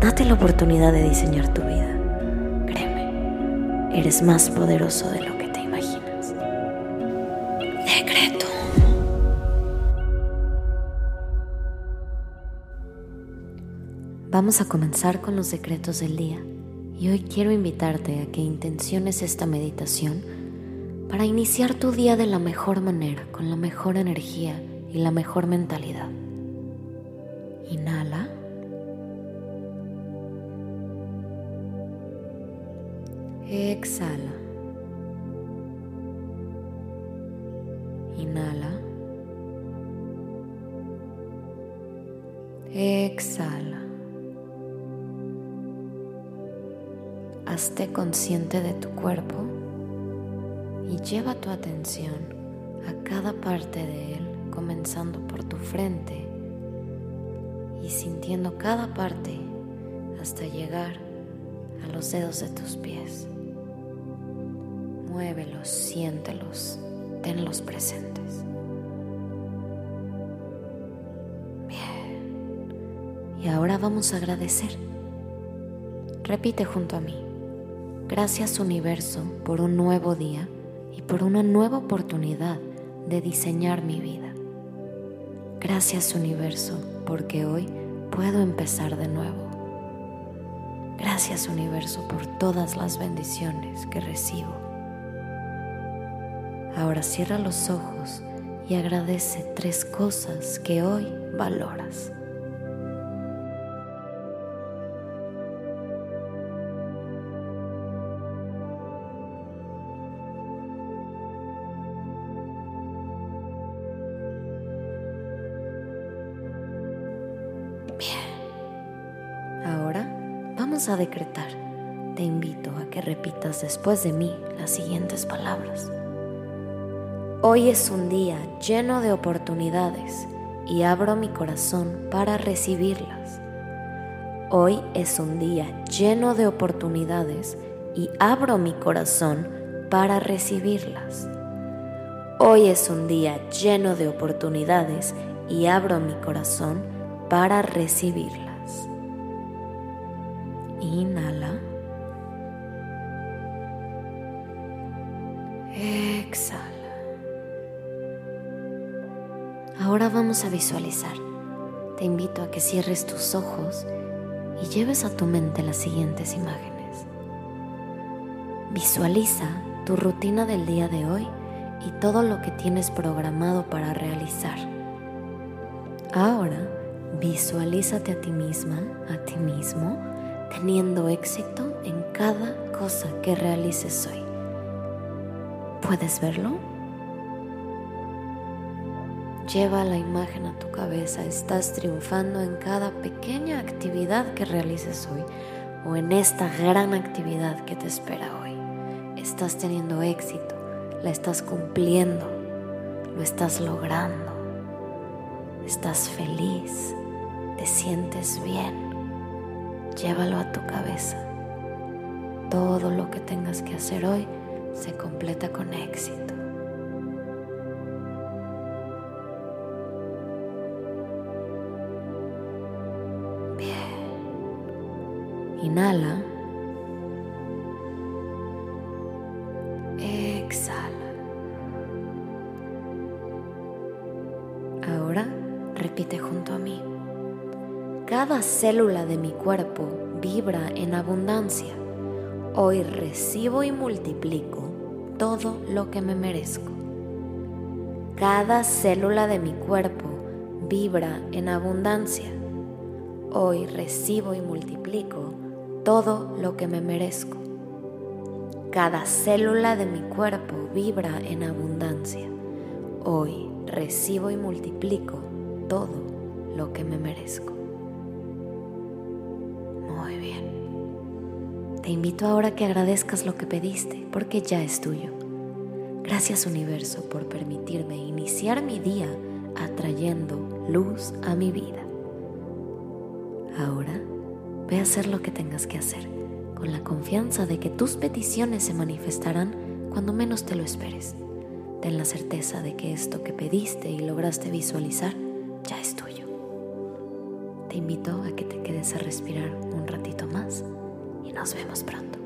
Date la oportunidad de diseñar tu vida. Créeme, eres más poderoso de lo que te imaginas. Decreto. Vamos a comenzar con los decretos del día y hoy quiero invitarte a que intenciones esta meditación para iniciar tu día de la mejor manera, con la mejor energía y la mejor mentalidad. Inhala. Exhala. Inhala. Exhala. Hazte consciente de tu cuerpo y lleva tu atención a cada parte de él, comenzando por tu frente y sintiendo cada parte hasta llegar a los dedos de tus pies. Muévelos, siéntelos, tenlos presentes. Bien. Y ahora vamos a agradecer. Repite junto a mí. Gracias universo por un nuevo día y por una nueva oportunidad de diseñar mi vida. Gracias universo porque hoy puedo empezar de nuevo. Gracias universo por todas las bendiciones que recibo. Ahora cierra los ojos y agradece tres cosas que hoy valoras. Bien. Ahora vamos a decretar. Te invito a que repitas después de mí las siguientes palabras. Hoy es un día lleno de oportunidades y abro mi corazón para recibirlas. Hoy es un día lleno de oportunidades y abro mi corazón para recibirlas. Hoy es un día lleno de oportunidades y abro mi corazón para recibirlas. Inhala. Exhala. Ahora vamos a visualizar. Te invito a que cierres tus ojos y lleves a tu mente las siguientes imágenes. Visualiza tu rutina del día de hoy y todo lo que tienes programado para realizar. Ahora visualízate a ti misma, a ti mismo, teniendo éxito en cada cosa que realices hoy. ¿Puedes verlo? Lleva la imagen a tu cabeza. Estás triunfando en cada pequeña actividad que realices hoy o en esta gran actividad que te espera hoy. Estás teniendo éxito, la estás cumpliendo, lo estás logrando. Estás feliz, te sientes bien. Llévalo a tu cabeza. Todo lo que tengas que hacer hoy se completa con éxito. Inhala. Exhala. Ahora repite junto a mí. Cada célula de mi cuerpo vibra en abundancia. Hoy recibo y multiplico todo lo que me merezco. Cada célula de mi cuerpo vibra en abundancia. Hoy recibo y multiplico todo lo que me merezco. Cada célula de mi cuerpo vibra en abundancia. Hoy recibo y multiplico todo lo que me merezco. Muy bien. Te invito ahora a que agradezcas lo que pediste, porque ya es tuyo. Gracias universo por permitirme iniciar mi día atrayendo luz a mi vida. Ahora ve a hacer lo que tengas que hacer, con la confianza de que tus peticiones se manifestarán cuando menos te lo esperes. Ten la certeza de que esto que pediste y lograste visualizar ya es tuyo. Te invito a que te quedes a respirar un ratito más y nos vemos pronto.